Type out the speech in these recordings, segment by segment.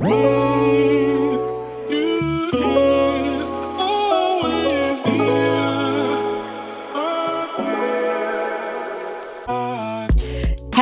Whoa!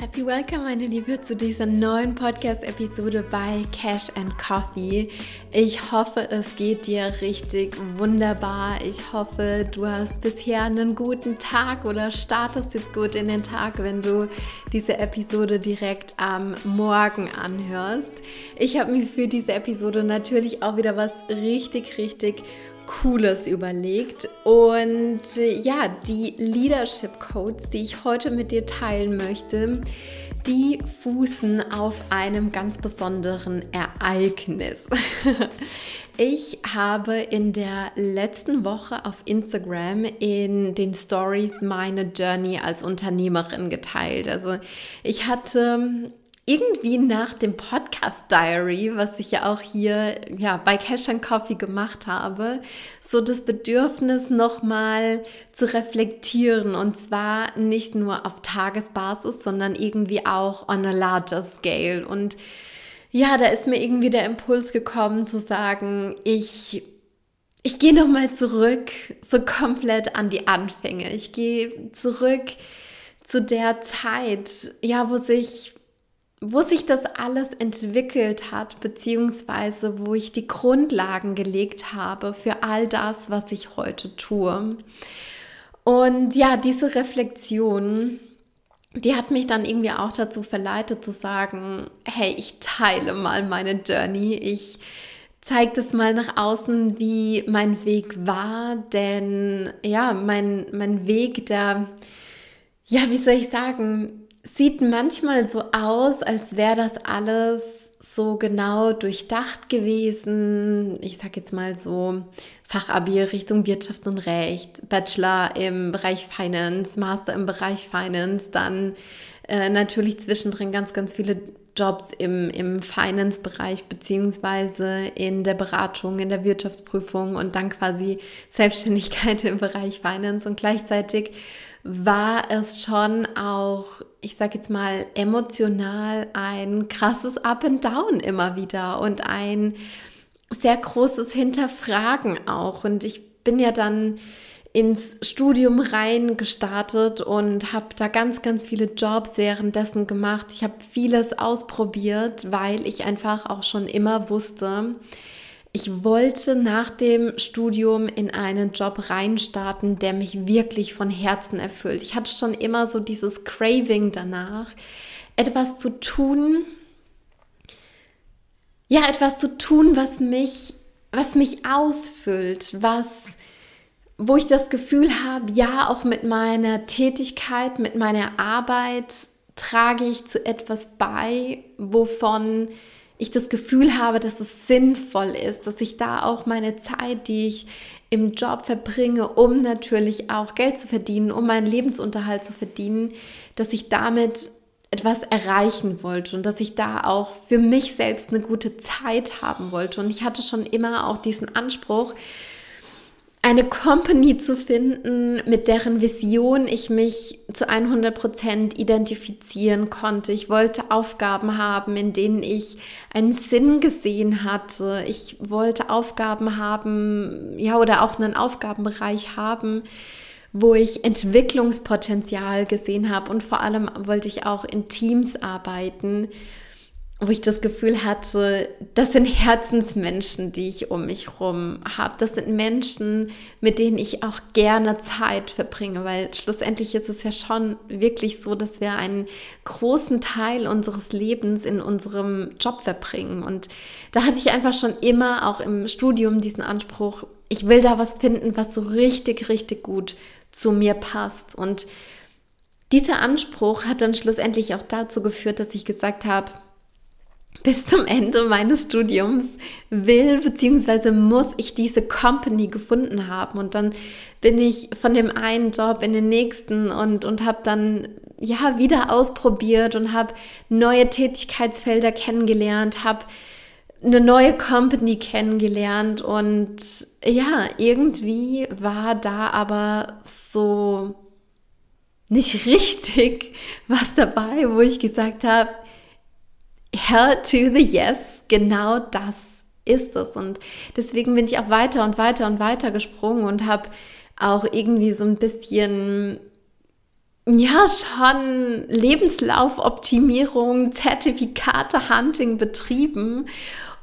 Happy Welcome, meine Liebe, zu dieser neuen Podcast-Episode bei Cash and Coffee. Ich hoffe, es geht dir richtig wunderbar. Ich hoffe, du hast bisher einen guten Tag oder startest jetzt gut in den Tag, wenn du diese Episode direkt am Morgen anhörst. Ich habe mir für diese Episode natürlich auch wieder was richtig, richtig Cooles überlegt. Und äh, ja, die Leadership Codes, die ich heute mit dir teilen möchte, die fußen auf einem ganz besonderen Ereignis. Ich habe in der letzten Woche auf Instagram in den Stories meine Journey als Unternehmerin geteilt. Also ich hatte irgendwie nach dem Podcast Diary, was ich ja auch hier ja, bei Cash and Coffee gemacht habe, so das Bedürfnis nochmal zu reflektieren und zwar nicht nur auf Tagesbasis, sondern irgendwie auch on a larger scale. Und ja, da ist mir irgendwie der Impuls gekommen zu sagen, ich ich gehe nochmal zurück, so komplett an die Anfänge. Ich gehe zurück zu der Zeit, ja, wo sich wo sich das alles entwickelt hat, beziehungsweise wo ich die Grundlagen gelegt habe für all das, was ich heute tue. Und ja, diese Reflexion, die hat mich dann irgendwie auch dazu verleitet zu sagen, hey, ich teile mal meine Journey, ich zeige das mal nach außen, wie mein Weg war, denn ja, mein, mein Weg, der, ja, wie soll ich sagen, sieht manchmal so aus, als wäre das alles so genau durchdacht gewesen. Ich sage jetzt mal so Fachabi Richtung Wirtschaft und Recht, Bachelor im Bereich Finance, Master im Bereich Finance, dann äh, natürlich zwischendrin ganz, ganz viele Jobs im, im Finance-Bereich beziehungsweise in der Beratung, in der Wirtschaftsprüfung und dann quasi Selbstständigkeit im Bereich Finance und gleichzeitig war es schon auch, ich sage jetzt mal, emotional ein krasses Up and Down immer wieder und ein sehr großes Hinterfragen auch. Und ich bin ja dann ins Studium rein gestartet und habe da ganz, ganz viele Jobs währenddessen gemacht. Ich habe vieles ausprobiert, weil ich einfach auch schon immer wusste, ich wollte nach dem Studium in einen Job reinstarten, der mich wirklich von Herzen erfüllt. Ich hatte schon immer so dieses Craving danach, etwas zu tun, ja, etwas zu tun, was mich, was mich ausfüllt, was, wo ich das Gefühl habe, ja, auch mit meiner Tätigkeit, mit meiner Arbeit trage ich zu etwas bei, wovon ich das Gefühl habe, dass es sinnvoll ist, dass ich da auch meine Zeit, die ich im Job verbringe, um natürlich auch Geld zu verdienen, um meinen Lebensunterhalt zu verdienen, dass ich damit etwas erreichen wollte und dass ich da auch für mich selbst eine gute Zeit haben wollte. Und ich hatte schon immer auch diesen Anspruch, eine Company zu finden, mit deren Vision ich mich zu 100 Prozent identifizieren konnte. Ich wollte Aufgaben haben, in denen ich einen Sinn gesehen hatte. Ich wollte Aufgaben haben, ja, oder auch einen Aufgabenbereich haben, wo ich Entwicklungspotenzial gesehen habe und vor allem wollte ich auch in Teams arbeiten wo ich das Gefühl hatte, das sind Herzensmenschen, die ich um mich herum habe. Das sind Menschen, mit denen ich auch gerne Zeit verbringe, weil schlussendlich ist es ja schon wirklich so, dass wir einen großen Teil unseres Lebens in unserem Job verbringen. Und da hatte ich einfach schon immer auch im Studium diesen Anspruch, ich will da was finden, was so richtig, richtig gut zu mir passt. Und dieser Anspruch hat dann schlussendlich auch dazu geführt, dass ich gesagt habe, bis zum Ende meines Studiums will bzw. muss ich diese Company gefunden haben und dann bin ich von dem einen Job in den nächsten und und habe dann ja wieder ausprobiert und habe neue Tätigkeitsfelder kennengelernt, habe eine neue Company kennengelernt und ja, irgendwie war da aber so nicht richtig was dabei, wo ich gesagt habe, Hell to the Yes, genau das ist es. Und deswegen bin ich auch weiter und weiter und weiter gesprungen und habe auch irgendwie so ein bisschen, ja, schon Lebenslaufoptimierung, Zertifikate-Hunting betrieben,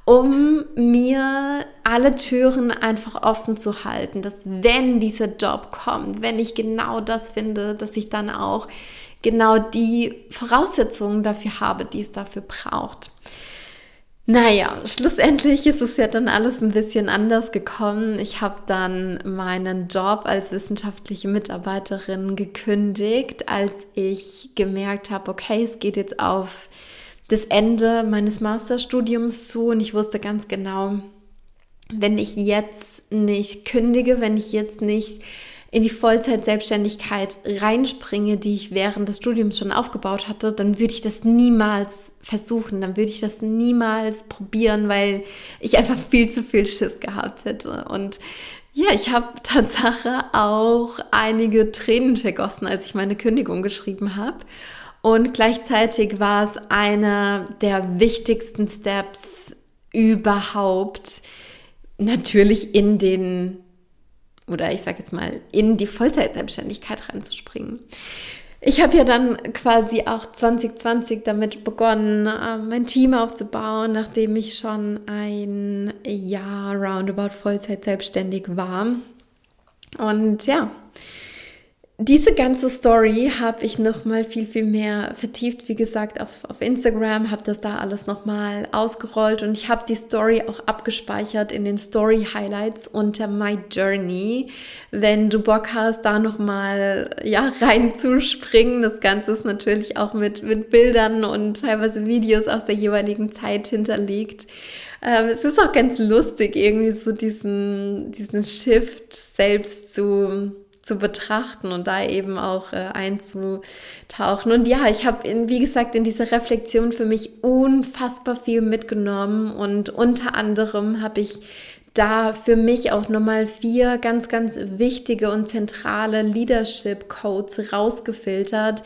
um mir alle Türen einfach offen zu halten, dass wenn dieser Job kommt, wenn ich genau das finde, dass ich dann auch genau die Voraussetzungen dafür habe, die es dafür braucht. Naja, schlussendlich ist es ja dann alles ein bisschen anders gekommen. Ich habe dann meinen Job als wissenschaftliche Mitarbeiterin gekündigt, als ich gemerkt habe, okay, es geht jetzt auf das Ende meines Masterstudiums zu und ich wusste ganz genau, wenn ich jetzt nicht kündige, wenn ich jetzt nicht in die Vollzeit-Selbstständigkeit reinspringe, die ich während des Studiums schon aufgebaut hatte, dann würde ich das niemals versuchen, dann würde ich das niemals probieren, weil ich einfach viel zu viel Schiss gehabt hätte. Und ja, ich habe Tatsache auch einige Tränen vergossen, als ich meine Kündigung geschrieben habe. Und gleichzeitig war es einer der wichtigsten Steps überhaupt, natürlich in den oder ich sage jetzt mal, in die Vollzeitselbstständigkeit reinzuspringen. Ich habe ja dann quasi auch 2020 damit begonnen, äh, mein Team aufzubauen, nachdem ich schon ein Jahr roundabout Vollzeit selbstständig war. Und ja, diese ganze Story habe ich noch mal viel, viel mehr vertieft, wie gesagt, auf, auf Instagram, habe das da alles noch mal ausgerollt und ich habe die Story auch abgespeichert in den Story Highlights unter My Journey. Wenn du Bock hast, da noch mal ja, reinzuspringen, das Ganze ist natürlich auch mit, mit Bildern und teilweise Videos aus der jeweiligen Zeit hinterlegt. Ähm, es ist auch ganz lustig, irgendwie so diesen, diesen Shift selbst zu zu betrachten und da eben auch äh, einzutauchen. Und ja, ich habe, wie gesagt, in dieser Reflexion für mich unfassbar viel mitgenommen und unter anderem habe ich da für mich auch nochmal vier ganz, ganz wichtige und zentrale Leadership Codes rausgefiltert,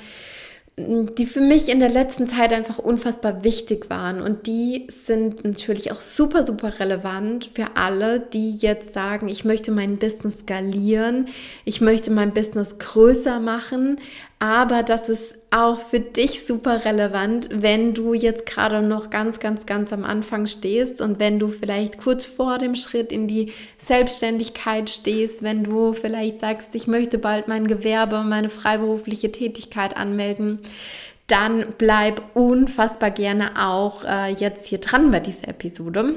die für mich in der letzten Zeit einfach unfassbar wichtig waren. Und die sind natürlich auch super, super relevant für alle, die jetzt sagen, ich möchte mein Business skalieren, ich möchte mein Business größer machen, aber das ist auch für dich super relevant, wenn du jetzt gerade noch ganz, ganz, ganz am Anfang stehst und wenn du vielleicht kurz vor dem Schritt in die Selbstständigkeit stehst, wenn du vielleicht sagst, ich möchte bald mein Gewerbe, meine freiberufliche Tätigkeit anmelden, dann bleib unfassbar gerne auch äh, jetzt hier dran bei dieser Episode.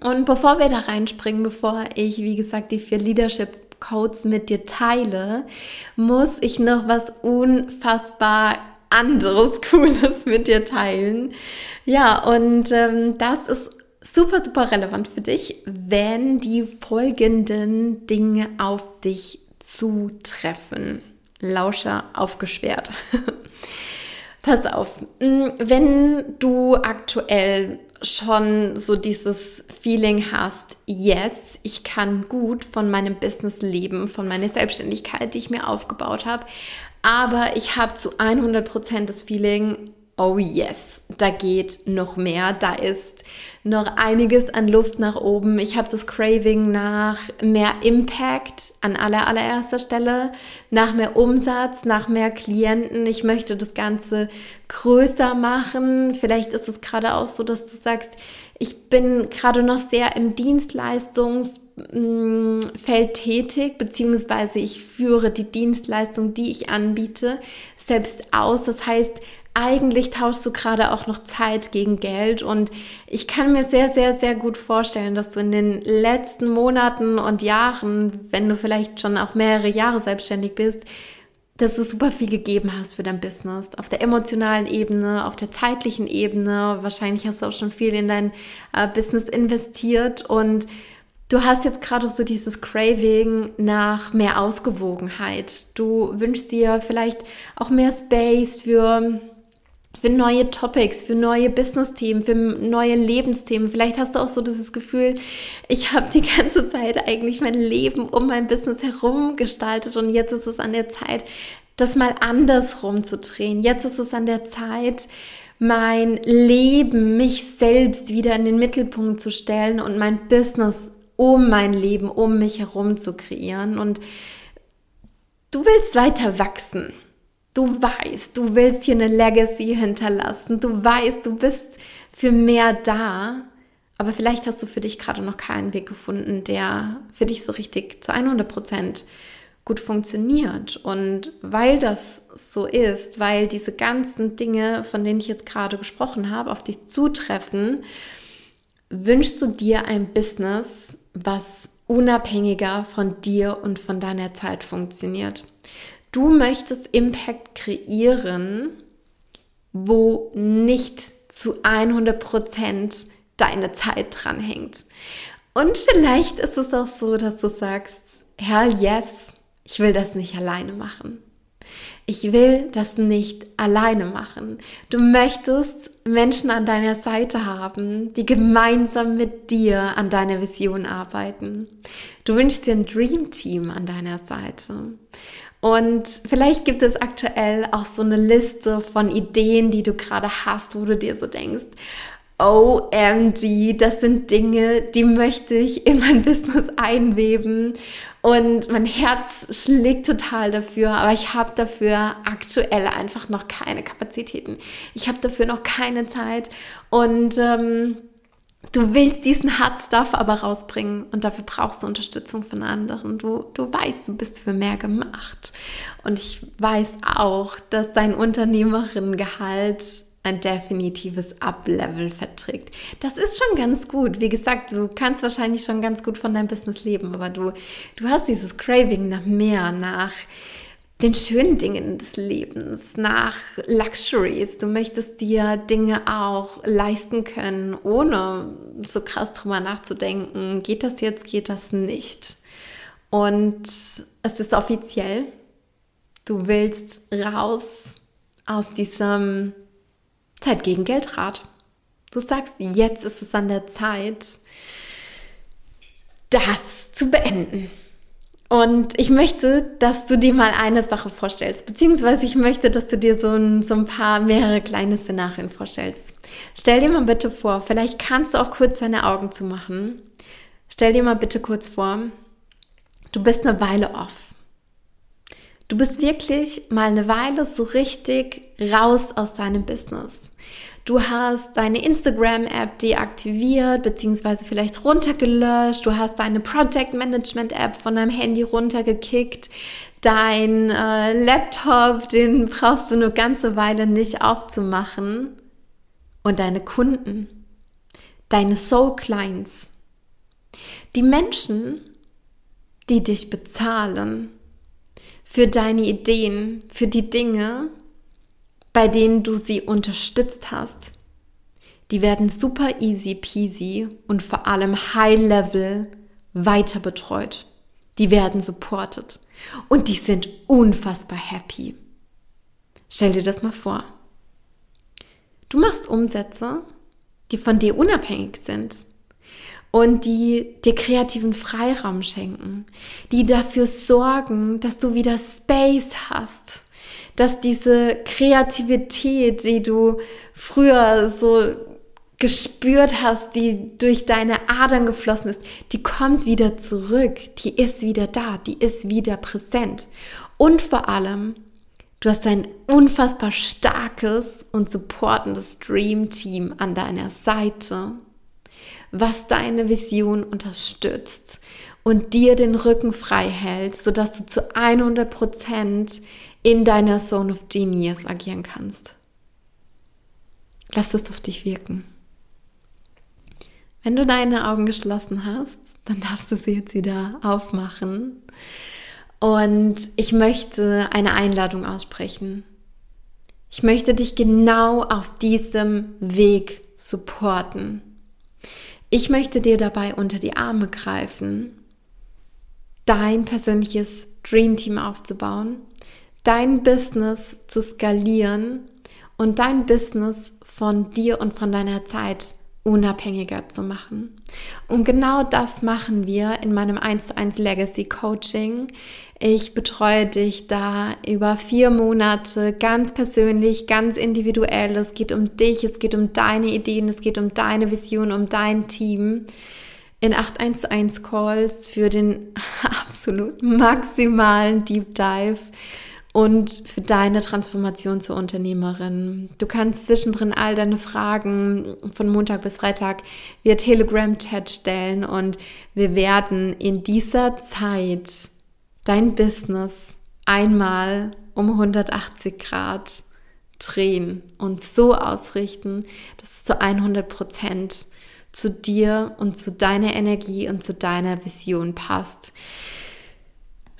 Und bevor wir da reinspringen, bevor ich, wie gesagt, die vier Leadership Codes mit dir teile, muss ich noch was unfassbar anderes, Cooles mit dir teilen. Ja, und ähm, das ist super, super relevant für dich, wenn die folgenden Dinge auf dich zutreffen. Lauscher aufgesperrt. Pass auf, mm, wenn du aktuell schon so dieses Feeling hast, yes, ich kann gut von meinem Business leben, von meiner Selbstständigkeit, die ich mir aufgebaut habe, aber ich habe zu 100% das Feeling, oh yes, da geht noch mehr, da ist noch einiges an Luft nach oben. Ich habe das Craving nach mehr Impact an aller allererster Stelle, nach mehr Umsatz, nach mehr Klienten. Ich möchte das Ganze größer machen. Vielleicht ist es gerade auch so, dass du sagst, ich bin gerade noch sehr im Dienstleistungsfeld tätig, beziehungsweise ich führe die Dienstleistung, die ich anbiete, selbst aus. Das heißt, eigentlich tauschst du gerade auch noch Zeit gegen Geld. Und ich kann mir sehr, sehr, sehr gut vorstellen, dass du in den letzten Monaten und Jahren, wenn du vielleicht schon auch mehrere Jahre selbstständig bist, dass du super viel gegeben hast für dein Business. Auf der emotionalen Ebene, auf der zeitlichen Ebene. Wahrscheinlich hast du auch schon viel in dein äh, Business investiert und du hast jetzt gerade so dieses Craving nach mehr Ausgewogenheit. Du wünschst dir vielleicht auch mehr Space für für neue Topics, für neue Business-Themen, für neue Lebensthemen. Vielleicht hast du auch so dieses Gefühl, ich habe die ganze Zeit eigentlich mein Leben um mein Business herum gestaltet und jetzt ist es an der Zeit, das mal andersrum zu drehen. Jetzt ist es an der Zeit, mein Leben, mich selbst wieder in den Mittelpunkt zu stellen und mein Business um mein Leben, um mich herum zu kreieren. Und du willst weiter wachsen. Du weißt, du willst hier eine Legacy hinterlassen. Du weißt, du bist für mehr da. Aber vielleicht hast du für dich gerade noch keinen Weg gefunden, der für dich so richtig zu 100 Prozent gut funktioniert. Und weil das so ist, weil diese ganzen Dinge, von denen ich jetzt gerade gesprochen habe, auf dich zutreffen, wünschst du dir ein Business, was unabhängiger von dir und von deiner Zeit funktioniert. Du möchtest Impact kreieren, wo nicht zu 100 Prozent deine Zeit dran hängt. Und vielleicht ist es auch so, dass du sagst, Herr, yes, ich will das nicht alleine machen. Ich will das nicht alleine machen. Du möchtest Menschen an deiner Seite haben, die gemeinsam mit dir an deiner Vision arbeiten. Du wünschst dir ein Dream Team an deiner Seite. Und vielleicht gibt es aktuell auch so eine Liste von Ideen, die du gerade hast, wo du dir so denkst, OMG, das sind Dinge, die möchte ich in mein Business einweben. Und mein Herz schlägt total dafür, aber ich habe dafür aktuell einfach noch keine Kapazitäten. Ich habe dafür noch keine Zeit. Und ähm, du willst diesen Hard Stuff aber rausbringen und dafür brauchst du Unterstützung von anderen. Du, du weißt, du bist für mehr gemacht. Und ich weiß auch, dass dein Unternehmerinnengehalt ein definitives Up-Level verträgt. Das ist schon ganz gut. Wie gesagt, du kannst wahrscheinlich schon ganz gut von deinem Business leben, aber du, du hast dieses Craving nach mehr, nach den schönen Dingen des Lebens, nach Luxuries. Du möchtest dir Dinge auch leisten können, ohne so krass drüber nachzudenken, geht das jetzt, geht das nicht. Und es ist offiziell, du willst raus aus diesem Zeit gegen Geldrat. Du sagst, jetzt ist es an der Zeit, das zu beenden. Und ich möchte, dass du dir mal eine Sache vorstellst, beziehungsweise ich möchte, dass du dir so ein, so ein paar mehrere kleine Szenarien vorstellst. Stell dir mal bitte vor, vielleicht kannst du auch kurz deine Augen zumachen. Stell dir mal bitte kurz vor, du bist eine Weile off. Du bist wirklich mal eine Weile so richtig raus aus deinem Business. Du hast deine Instagram-App deaktiviert beziehungsweise vielleicht runtergelöscht. Du hast deine Project Management-App von deinem Handy runtergekickt. Dein äh, Laptop, den brauchst du eine ganze Weile nicht aufzumachen. Und deine Kunden, deine Soul Clients, die Menschen, die dich bezahlen für deine Ideen, für die Dinge, bei denen du sie unterstützt hast, die werden super easy peasy und vor allem high level weiter betreut. Die werden supported und die sind unfassbar happy. Stell dir das mal vor. Du machst Umsätze, die von dir unabhängig sind und die dir kreativen Freiraum schenken, die dafür sorgen, dass du wieder Space hast, dass diese Kreativität, die du früher so gespürt hast, die durch deine Adern geflossen ist, die kommt wieder zurück, die ist wieder da, die ist wieder präsent. Und vor allem, du hast ein unfassbar starkes und supportendes Dream Team an deiner Seite, was deine Vision unterstützt und dir den Rücken frei hält, sodass du zu 100 Prozent in deiner Zone of Genius agieren kannst. Lass es auf dich wirken. Wenn du deine Augen geschlossen hast, dann darfst du sie jetzt wieder aufmachen. Und ich möchte eine Einladung aussprechen. Ich möchte dich genau auf diesem Weg supporten. Ich möchte dir dabei unter die Arme greifen, dein persönliches Dream Team aufzubauen, dein Business zu skalieren und dein Business von dir und von deiner Zeit unabhängiger zu machen. Und genau das machen wir in meinem 1 zu 1 Legacy Coaching. Ich betreue dich da über vier Monate ganz persönlich, ganz individuell. Es geht um dich, es geht um deine Ideen, es geht um deine Vision, um dein Team. In 8 1 zu 1 Calls für den absolut maximalen Deep Dive und für deine Transformation zur Unternehmerin. Du kannst zwischendrin all deine Fragen von Montag bis Freitag via Telegram-Chat stellen und wir werden in dieser Zeit dein Business einmal um 180 Grad drehen und so ausrichten, dass es zu 100 Prozent zu dir und zu deiner Energie und zu deiner Vision passt.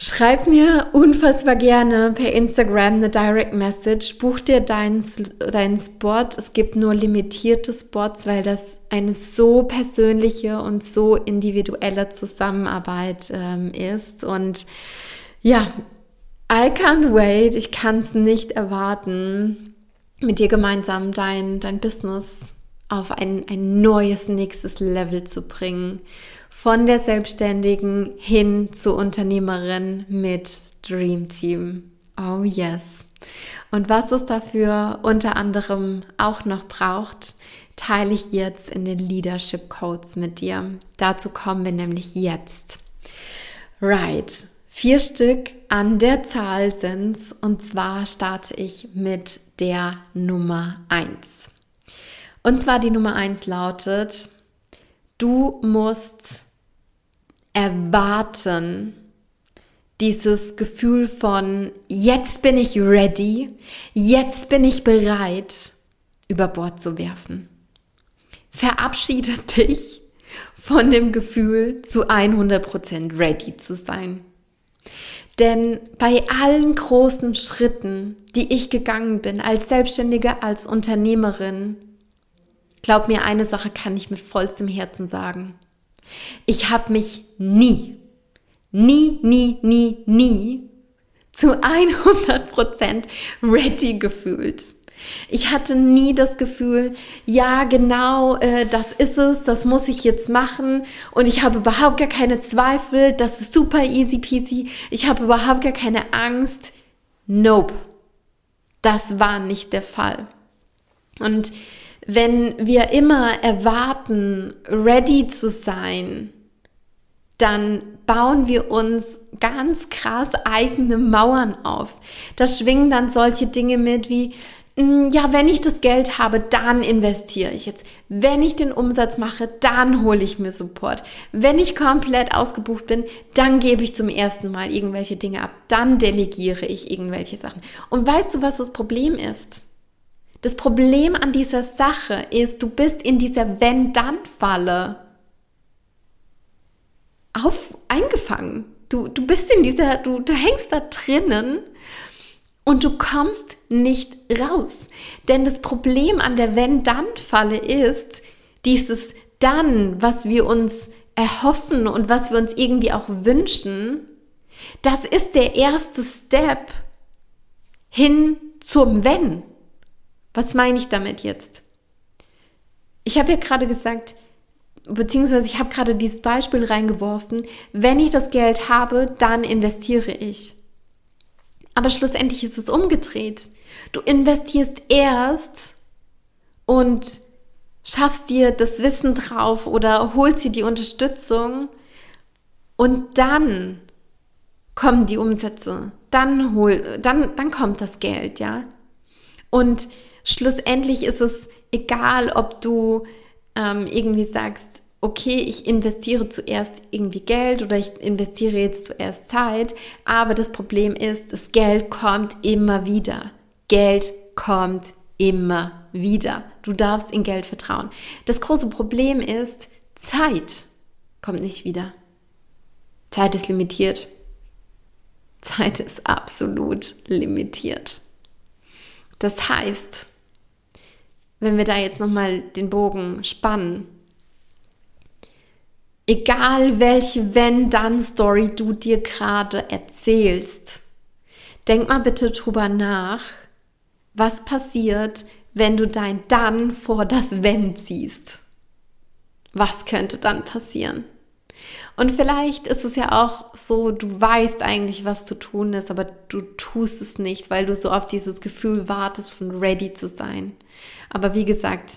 Schreib mir unfassbar gerne per Instagram eine Direct Message. Buch dir deinen, deinen Spot. Es gibt nur limitierte Spots, weil das eine so persönliche und so individuelle Zusammenarbeit ähm, ist. Und ja, I can't wait. Ich kann es nicht erwarten, mit dir gemeinsam dein, dein Business auf ein, ein neues nächstes Level zu bringen von der Selbstständigen hin zur Unternehmerin mit Dream Team. Oh yes. Und was es dafür unter anderem auch noch braucht, teile ich jetzt in den Leadership Codes mit dir. Dazu kommen wir nämlich jetzt. Right. Vier Stück an der Zahl sind's und zwar starte ich mit der Nummer eins. Und zwar die Nummer eins lautet, du musst erwarten, dieses Gefühl von, jetzt bin ich ready, jetzt bin ich bereit, über Bord zu werfen. Verabschiede dich von dem Gefühl, zu 100% ready zu sein. Denn bei allen großen Schritten, die ich gegangen bin, als Selbstständige, als Unternehmerin, glaub mir, eine Sache kann ich mit vollstem Herzen sagen. Ich habe mich nie, nie, nie, nie, nie zu 100% ready gefühlt. Ich hatte nie das Gefühl, ja genau, äh, das ist es, das muss ich jetzt machen und ich habe überhaupt gar keine Zweifel, das ist super easy peasy, ich habe überhaupt gar keine Angst. Nope, das war nicht der Fall. Und wenn wir immer erwarten, ready zu sein, dann bauen wir uns ganz krass eigene Mauern auf. Da schwingen dann solche Dinge mit wie, mm, ja, wenn ich das Geld habe, dann investiere ich jetzt. Wenn ich den Umsatz mache, dann hole ich mir Support. Wenn ich komplett ausgebucht bin, dann gebe ich zum ersten Mal irgendwelche Dinge ab. Dann delegiere ich irgendwelche Sachen. Und weißt du, was das Problem ist? Das Problem an dieser Sache ist, du bist in dieser Wenn-Dann-Falle eingefangen. Du, du bist in dieser, du, du hängst da drinnen und du kommst nicht raus. Denn das Problem an der Wenn-Dann-Falle ist, dieses Dann, was wir uns erhoffen und was wir uns irgendwie auch wünschen, das ist der erste Step hin zum Wenn. Was meine ich damit jetzt? Ich habe ja gerade gesagt, beziehungsweise ich habe gerade dieses Beispiel reingeworfen, wenn ich das Geld habe, dann investiere ich. Aber schlussendlich ist es umgedreht. Du investierst erst und schaffst dir das Wissen drauf oder holst dir die Unterstützung und dann kommen die Umsätze. Dann hol, dann, dann kommt das Geld, ja. Und schlussendlich ist es egal, ob du ähm, irgendwie sagst, okay, ich investiere zuerst irgendwie Geld oder ich investiere jetzt zuerst Zeit, aber das Problem ist, das Geld kommt immer wieder. Geld kommt immer wieder. Du darfst in Geld vertrauen. Das große Problem ist, Zeit kommt nicht wieder. Zeit ist limitiert. Zeit ist absolut limitiert. Das heißt, wenn wir da jetzt nochmal den Bogen spannen, egal welche Wenn-Dann-Story du dir gerade erzählst, denk mal bitte drüber nach, was passiert, wenn du dein Dann vor das Wenn ziehst. Was könnte dann passieren? Und vielleicht ist es ja auch so, du weißt eigentlich, was zu tun ist, aber du tust es nicht, weil du so auf dieses Gefühl wartest, von ready zu sein. Aber wie gesagt,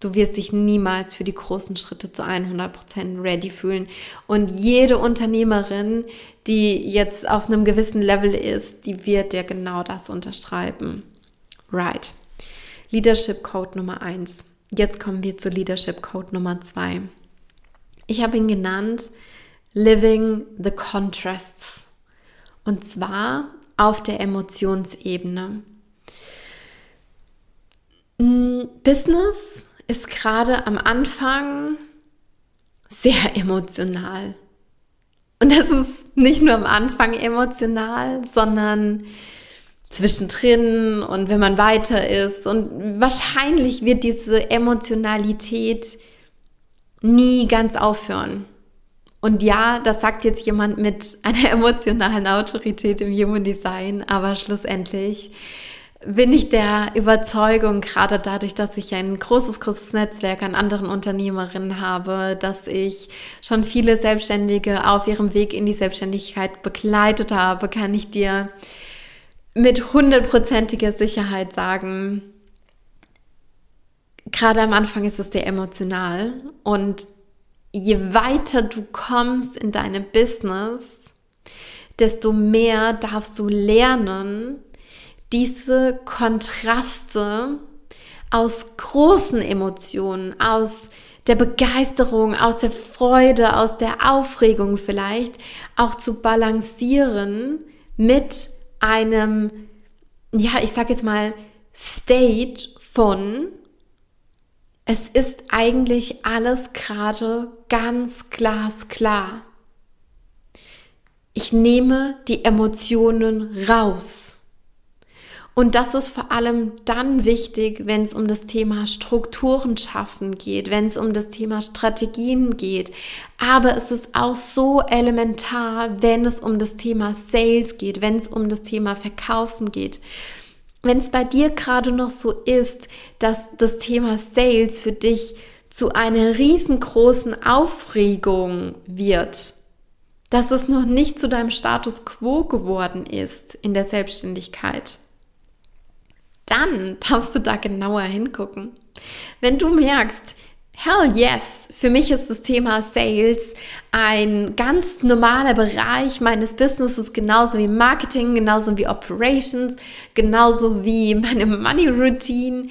du wirst dich niemals für die großen Schritte zu 100% ready fühlen. Und jede Unternehmerin, die jetzt auf einem gewissen Level ist, die wird dir genau das unterschreiben. Right. Leadership Code Nummer 1. Jetzt kommen wir zu Leadership Code Nummer 2. Ich habe ihn genannt Living the Contrasts. Und zwar auf der Emotionsebene. Mm, Business ist gerade am Anfang sehr emotional. Und das ist nicht nur am Anfang emotional, sondern zwischendrin und wenn man weiter ist. Und wahrscheinlich wird diese Emotionalität nie ganz aufhören. Und ja, das sagt jetzt jemand mit einer emotionalen Autorität im Human Design, aber schlussendlich bin ich der Überzeugung, gerade dadurch, dass ich ein großes, großes Netzwerk an anderen Unternehmerinnen habe, dass ich schon viele Selbstständige auf ihrem Weg in die Selbstständigkeit begleitet habe, kann ich dir mit hundertprozentiger Sicherheit sagen, gerade am Anfang ist es sehr emotional und je weiter du kommst in deinem Business, desto mehr darfst du lernen, diese Kontraste aus großen Emotionen, aus der Begeisterung, aus der Freude, aus der Aufregung vielleicht auch zu balancieren mit einem, ja, ich sag jetzt mal, State von es ist eigentlich alles gerade ganz glasklar. Ich nehme die Emotionen raus. Und das ist vor allem dann wichtig, wenn es um das Thema Strukturen schaffen geht, wenn es um das Thema Strategien geht. Aber es ist auch so elementar, wenn es um das Thema Sales geht, wenn es um das Thema Verkaufen geht wenn es bei dir gerade noch so ist, dass das Thema Sales für dich zu einer riesengroßen Aufregung wird, dass es noch nicht zu deinem Status quo geworden ist in der Selbstständigkeit, dann darfst du da genauer hingucken. Wenn du merkst, Hell yes! Für mich ist das Thema Sales ein ganz normaler Bereich meines Businesses, genauso wie Marketing, genauso wie Operations, genauso wie meine Money Routine.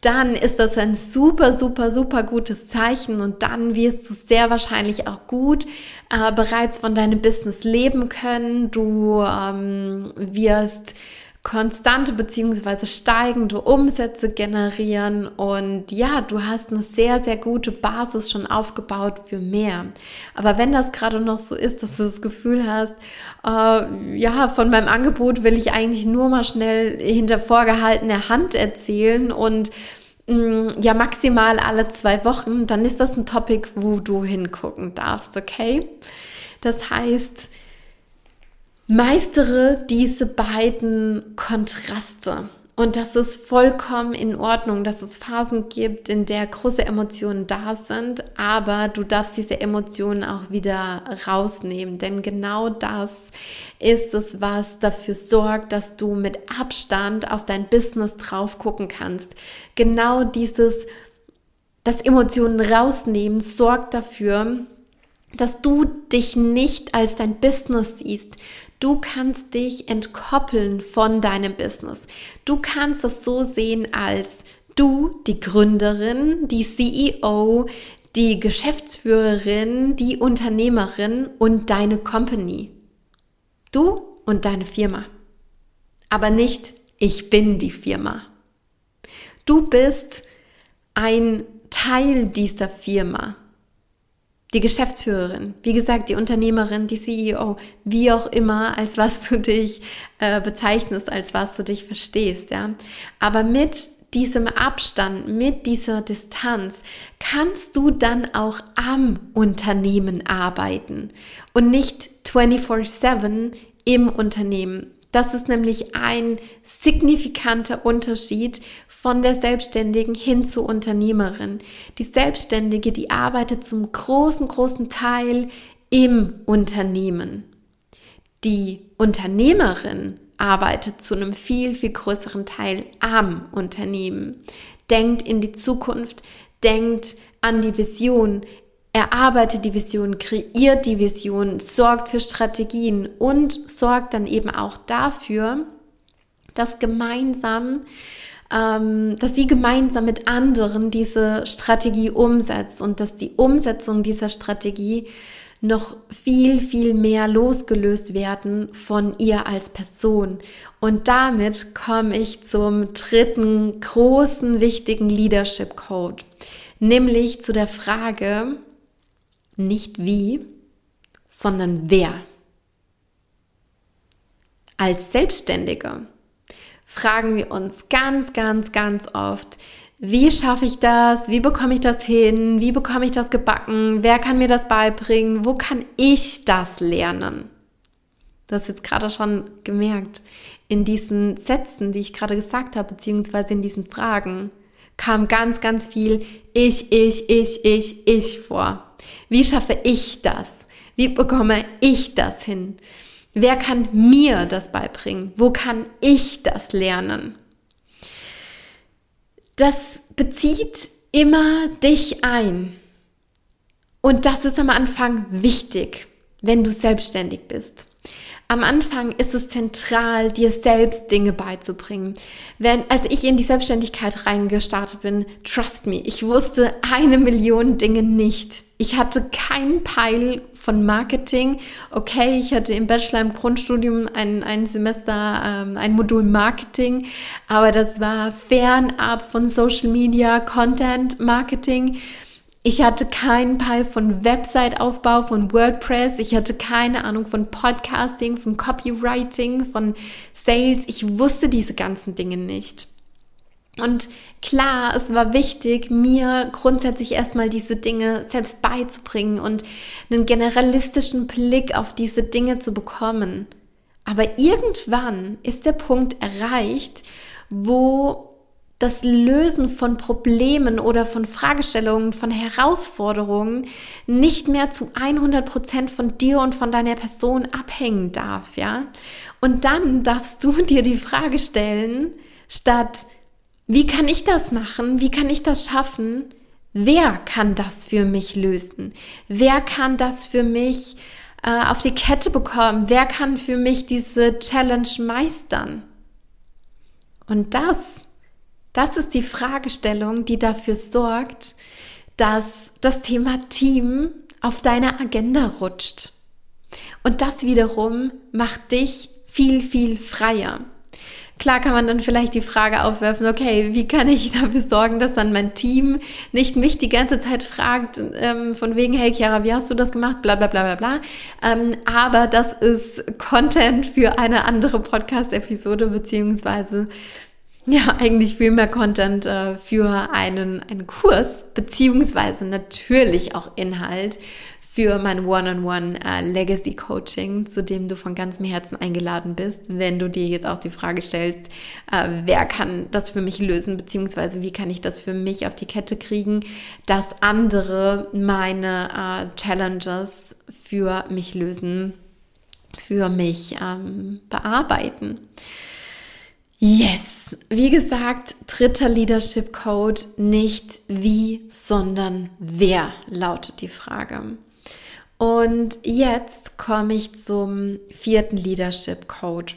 Dann ist das ein super, super, super gutes Zeichen und dann wirst du sehr wahrscheinlich auch gut äh, bereits von deinem Business leben können. Du ähm, wirst konstante beziehungsweise steigende Umsätze generieren und ja, du hast eine sehr, sehr gute Basis schon aufgebaut für mehr. Aber wenn das gerade noch so ist, dass du das Gefühl hast, äh, ja, von meinem Angebot will ich eigentlich nur mal schnell hinter vorgehaltener Hand erzählen und mh, mm, ja, maximal alle zwei Wochen, dann ist das ein Topic, wo du hingucken darfst, okay? Das heißt, meistere diese beiden Kontraste. Und das ist vollkommen in Ordnung, dass es Phasen gibt, in der große Emotionen da sind, aber du darfst diese Emotionen auch wieder rausnehmen, denn genau das ist es, was dafür sorgt, dass du mit Abstand auf dein Business drauf gucken kannst. Genau dieses, das Emotionen rausnehmen, sorgt dafür, dass du dich nicht als dein Business siehst. Du kannst dich entkoppeln von deinem Business. Du kannst es so sehen als du, die Gründerin, die CEO, die Geschäftsführerin, die Unternehmerin und deine Company. Du und deine Firma. Aber nicht ich bin die Firma. Du bist ein Teil dieser Firma. Die Geschäftsführerin, wie gesagt, die Unternehmerin, die CEO, wie auch immer, als was du dich äh, bezeichnest, als was du dich verstehst, ja. Aber mit diesem Abstand, mit dieser Distanz kannst du dann auch am Unternehmen arbeiten und nicht 24/7 im Unternehmen. Das ist nämlich ein signifikanter Unterschied von der Selbstständigen hin zur Unternehmerin. Die Selbstständige, die arbeitet zum großen, großen Teil im Unternehmen. Die Unternehmerin arbeitet zu einem viel, viel größeren Teil am Unternehmen. Denkt in die Zukunft, denkt an die Vision, erarbeitet die Vision, kreiert die Vision, sorgt für Strategien und sorgt dann eben auch dafür, dass gemeinsam, ähm, dass sie gemeinsam mit anderen diese Strategie umsetzt und dass die Umsetzung dieser Strategie noch viel, viel mehr losgelöst werden von ihr als Person. Und damit komme ich zum dritten großen, wichtigen Leadership Code, nämlich zu der Frage, nicht wie, sondern wer. Als Selbstständige fragen wir uns ganz, ganz, ganz oft, wie schaffe ich das? Wie bekomme ich das hin? Wie bekomme ich das gebacken? Wer kann mir das beibringen? Wo kann ich das lernen? Du hast jetzt gerade schon gemerkt, in diesen Sätzen, die ich gerade gesagt habe, beziehungsweise in diesen Fragen, kam ganz, ganz viel ich, ich, ich, ich, ich vor. Wie schaffe ich das? Wie bekomme ich das hin? Wer kann mir das beibringen? Wo kann ich das lernen? Das bezieht immer dich ein. Und das ist am Anfang wichtig, wenn du selbstständig bist. Am Anfang ist es zentral, dir selbst Dinge beizubringen. Wenn, als ich in die Selbstständigkeit reingestartet bin, trust me, ich wusste eine Million Dinge nicht. Ich hatte keinen Peil von Marketing. Okay, ich hatte im Bachelor im Grundstudium ein, ein Semester, ähm, ein Modul Marketing, aber das war fernab von Social Media, Content Marketing. Ich hatte keinen Peil von Website-Aufbau, von WordPress. Ich hatte keine Ahnung von Podcasting, von Copywriting, von Sales. Ich wusste diese ganzen Dinge nicht. Und klar, es war wichtig, mir grundsätzlich erstmal diese Dinge selbst beizubringen und einen generalistischen Blick auf diese Dinge zu bekommen. Aber irgendwann ist der Punkt erreicht, wo das Lösen von Problemen oder von Fragestellungen, von Herausforderungen nicht mehr zu 100 Prozent von dir und von deiner Person abhängen darf, ja? Und dann darfst du dir die Frage stellen, statt, wie kann ich das machen? Wie kann ich das schaffen? Wer kann das für mich lösen? Wer kann das für mich äh, auf die Kette bekommen? Wer kann für mich diese Challenge meistern? Und das das ist die Fragestellung, die dafür sorgt, dass das Thema Team auf deine Agenda rutscht. Und das wiederum macht dich viel, viel freier. Klar kann man dann vielleicht die Frage aufwerfen, okay, wie kann ich dafür sorgen, dass dann mein Team nicht mich die ganze Zeit fragt, ähm, von wegen, hey Chiara, wie hast du das gemacht, bla bla bla bla bla. Ähm, aber das ist Content für eine andere Podcast-Episode, beziehungsweise ja, eigentlich viel mehr Content äh, für einen, einen Kurs, beziehungsweise natürlich auch Inhalt für mein One-on-One äh, Legacy Coaching, zu dem du von ganzem Herzen eingeladen bist, wenn du dir jetzt auch die Frage stellst, äh, wer kann das für mich lösen, beziehungsweise wie kann ich das für mich auf die Kette kriegen, dass andere meine äh, Challenges für mich lösen, für mich ähm, bearbeiten. Yes! wie gesagt, dritter Leadership Code, nicht wie, sondern wer lautet die Frage. Und jetzt komme ich zum vierten Leadership Code.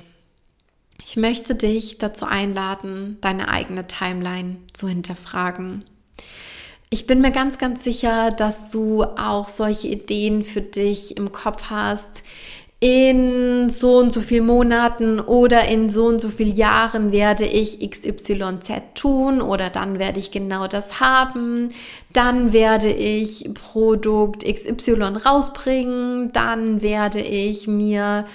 Ich möchte dich dazu einladen, deine eigene Timeline zu hinterfragen. Ich bin mir ganz, ganz sicher, dass du auch solche Ideen für dich im Kopf hast, in so und so vielen Monaten oder in so und so vielen Jahren werde ich XYZ tun oder dann werde ich genau das haben, dann werde ich Produkt XY rausbringen, dann werde ich mir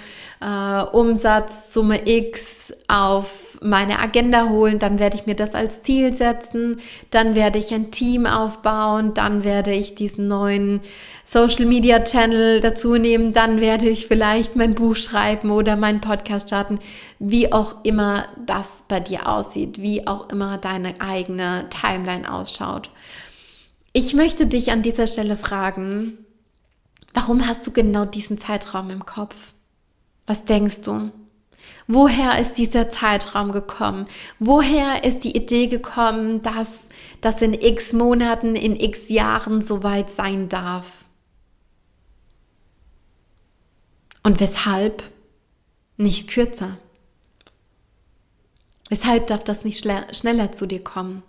äh, Umsatzsumme X auf meine Agenda holen, dann werde ich mir das als Ziel setzen, dann werde ich ein Team aufbauen, dann werde ich diesen neuen Social Media Channel dazu nehmen, dann werde ich vielleicht mein Buch schreiben oder meinen Podcast starten, wie auch immer das bei dir aussieht, wie auch immer deine eigene Timeline ausschaut. Ich möchte dich an dieser Stelle fragen, warum hast du genau diesen Zeitraum im Kopf? Was denkst du? Woher ist dieser Zeitraum gekommen? Woher ist die Idee gekommen, dass das in x Monaten, in x Jahren soweit sein darf? Und weshalb nicht kürzer? Weshalb darf das nicht schneller zu dir kommen?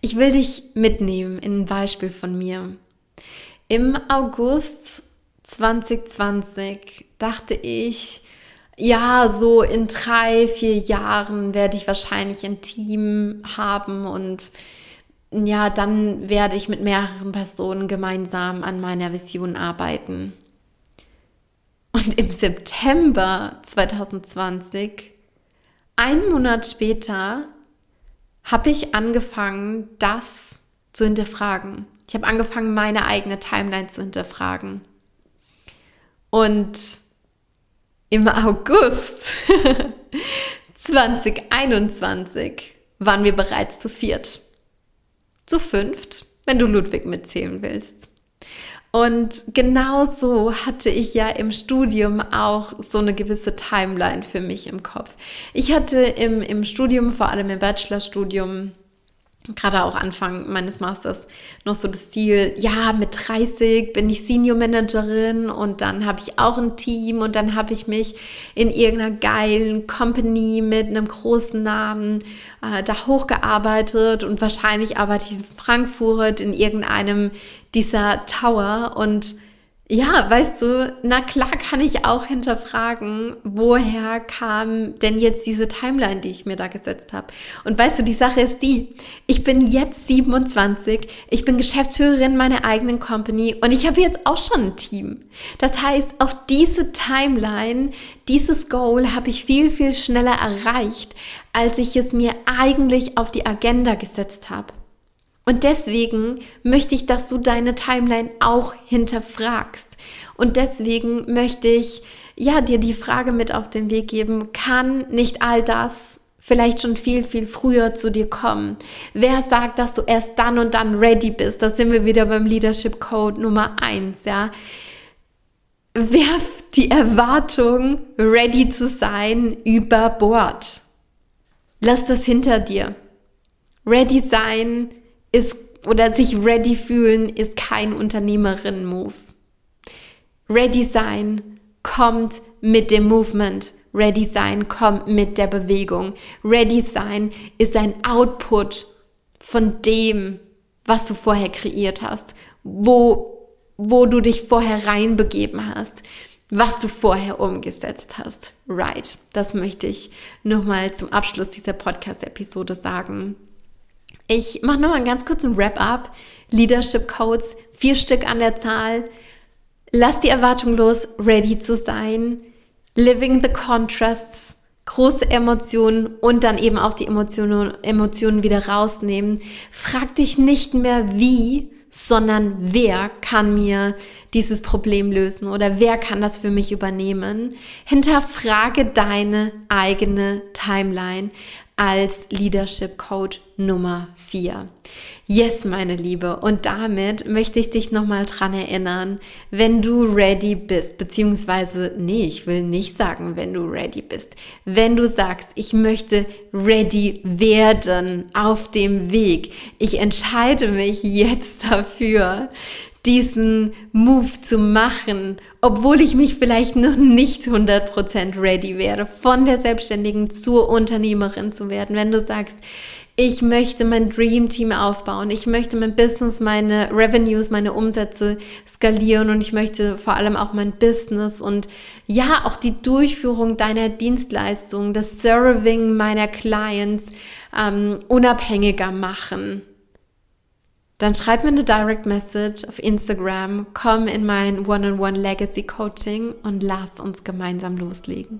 Ich will dich mitnehmen in ein Beispiel von mir. Im August 2020 dachte ich, ja, so in drei, vier Jahren werde ich wahrscheinlich ein Team haben und ja, dann werde ich mit mehreren Personen gemeinsam an meiner Vision arbeiten. Und im September 2020, einen Monat später, habe ich angefangen, das zu hinterfragen. Ich habe angefangen, meine eigene Timeline zu hinterfragen. Und im August 2021 waren wir bereits zu viert. Zu fünft, wenn du Ludwig mitzählen willst. Und genau so hatte ich ja im Studium auch so eine gewisse Timeline für mich im Kopf. Ich hatte im, im Studium, vor allem im Bachelorstudium, gerade auch Anfang meines Masters noch so das Ziel, ja, mit 30 bin ich Senior Managerin und dann habe ich auch ein Team und dann habe ich mich in irgendeiner geilen Company mit einem großen Namen äh, da hochgearbeitet und wahrscheinlich arbeite ich in Frankfurt in irgendeinem dieser Tower und ja, weißt du, na klar kann ich auch hinterfragen, woher kam denn jetzt diese Timeline, die ich mir da gesetzt habe. Und weißt du, die Sache ist die, ich bin jetzt 27, ich bin Geschäftsführerin meiner eigenen Company und ich habe jetzt auch schon ein Team. Das heißt, auch diese Timeline, dieses Goal habe ich viel, viel schneller erreicht, als ich es mir eigentlich auf die Agenda gesetzt habe. Und deswegen möchte ich, dass du deine Timeline auch hinterfragst. Und deswegen möchte ich ja dir die Frage mit auf den Weg geben, kann nicht all das vielleicht schon viel, viel früher zu dir kommen? Wer sagt, dass du erst dann und dann ready bist? Da sind wir wieder beim Leadership Code Nummer eins, ja. Werf die Erwartung, ready zu sein, über Bord. Lass das hinter dir. Ready sein ist oder sich ready fühlen ist kein Unternehmerinnen-Move. Ready sein kommt mit dem Movement. Ready sein kommt mit der Bewegung. Ready sein ist ein Output von dem, was du vorher kreiert hast, wo, wo du dich vorher reinbegeben hast, was du vorher umgesetzt hast. Right. Das möchte ich nochmal zum Abschluss dieser Podcast-Episode sagen. Ich mache noch mal einen ganz kurzen Wrap-up. Leadership Codes, vier Stück an der Zahl. Lass die Erwartung los, ready zu sein. Living the Contrasts, große Emotionen und dann eben auch die Emotionen, Emotionen wieder rausnehmen. Frag dich nicht mehr wie, sondern wer kann mir dieses Problem lösen oder wer kann das für mich übernehmen. Hinterfrage deine eigene Timeline als Leadership Code Nummer 4. Yes, meine Liebe. Und damit möchte ich dich nochmal dran erinnern, wenn du ready bist, beziehungsweise, nee, ich will nicht sagen, wenn du ready bist. Wenn du sagst, ich möchte ready werden auf dem Weg. Ich entscheide mich jetzt dafür, diesen Move zu machen, obwohl ich mich vielleicht noch nicht 100% ready wäre, von der Selbstständigen zur Unternehmerin zu werden. Wenn du sagst, Ich möchte mein Dream Team aufbauen. Ich möchte mein Business, meine Revenues, meine Umsätze skalieren und ich möchte vor allem auch mein Business und ja, auch die Durchführung deiner Dienstleistungen, das Serving meiner Clients ähm, unabhängiger machen dann schreib mir eine Direct Message auf Instagram, komm in mein One-on-One Legacy Coaching und lass uns gemeinsam loslegen.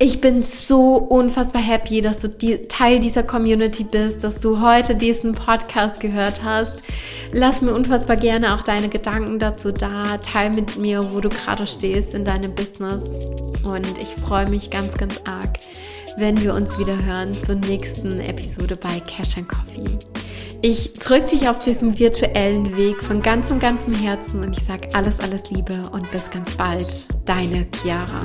Ich bin so unfassbar happy, dass du die, Teil dieser Community bist, dass du heute diesen Podcast gehört hast. Lass mir unfassbar gerne auch deine Gedanken dazu da. Teil mit mir, wo du gerade stehst in deinem Business. Und ich freue mich ganz, ganz arg, wenn wir uns wieder hören zur nächsten Episode bei Cash and Coffee. Ich drücke dich auf diesem virtuellen Weg von ganzem, ganzem Herzen und ich sage alles, alles Liebe und bis ganz bald. Deine Chiara.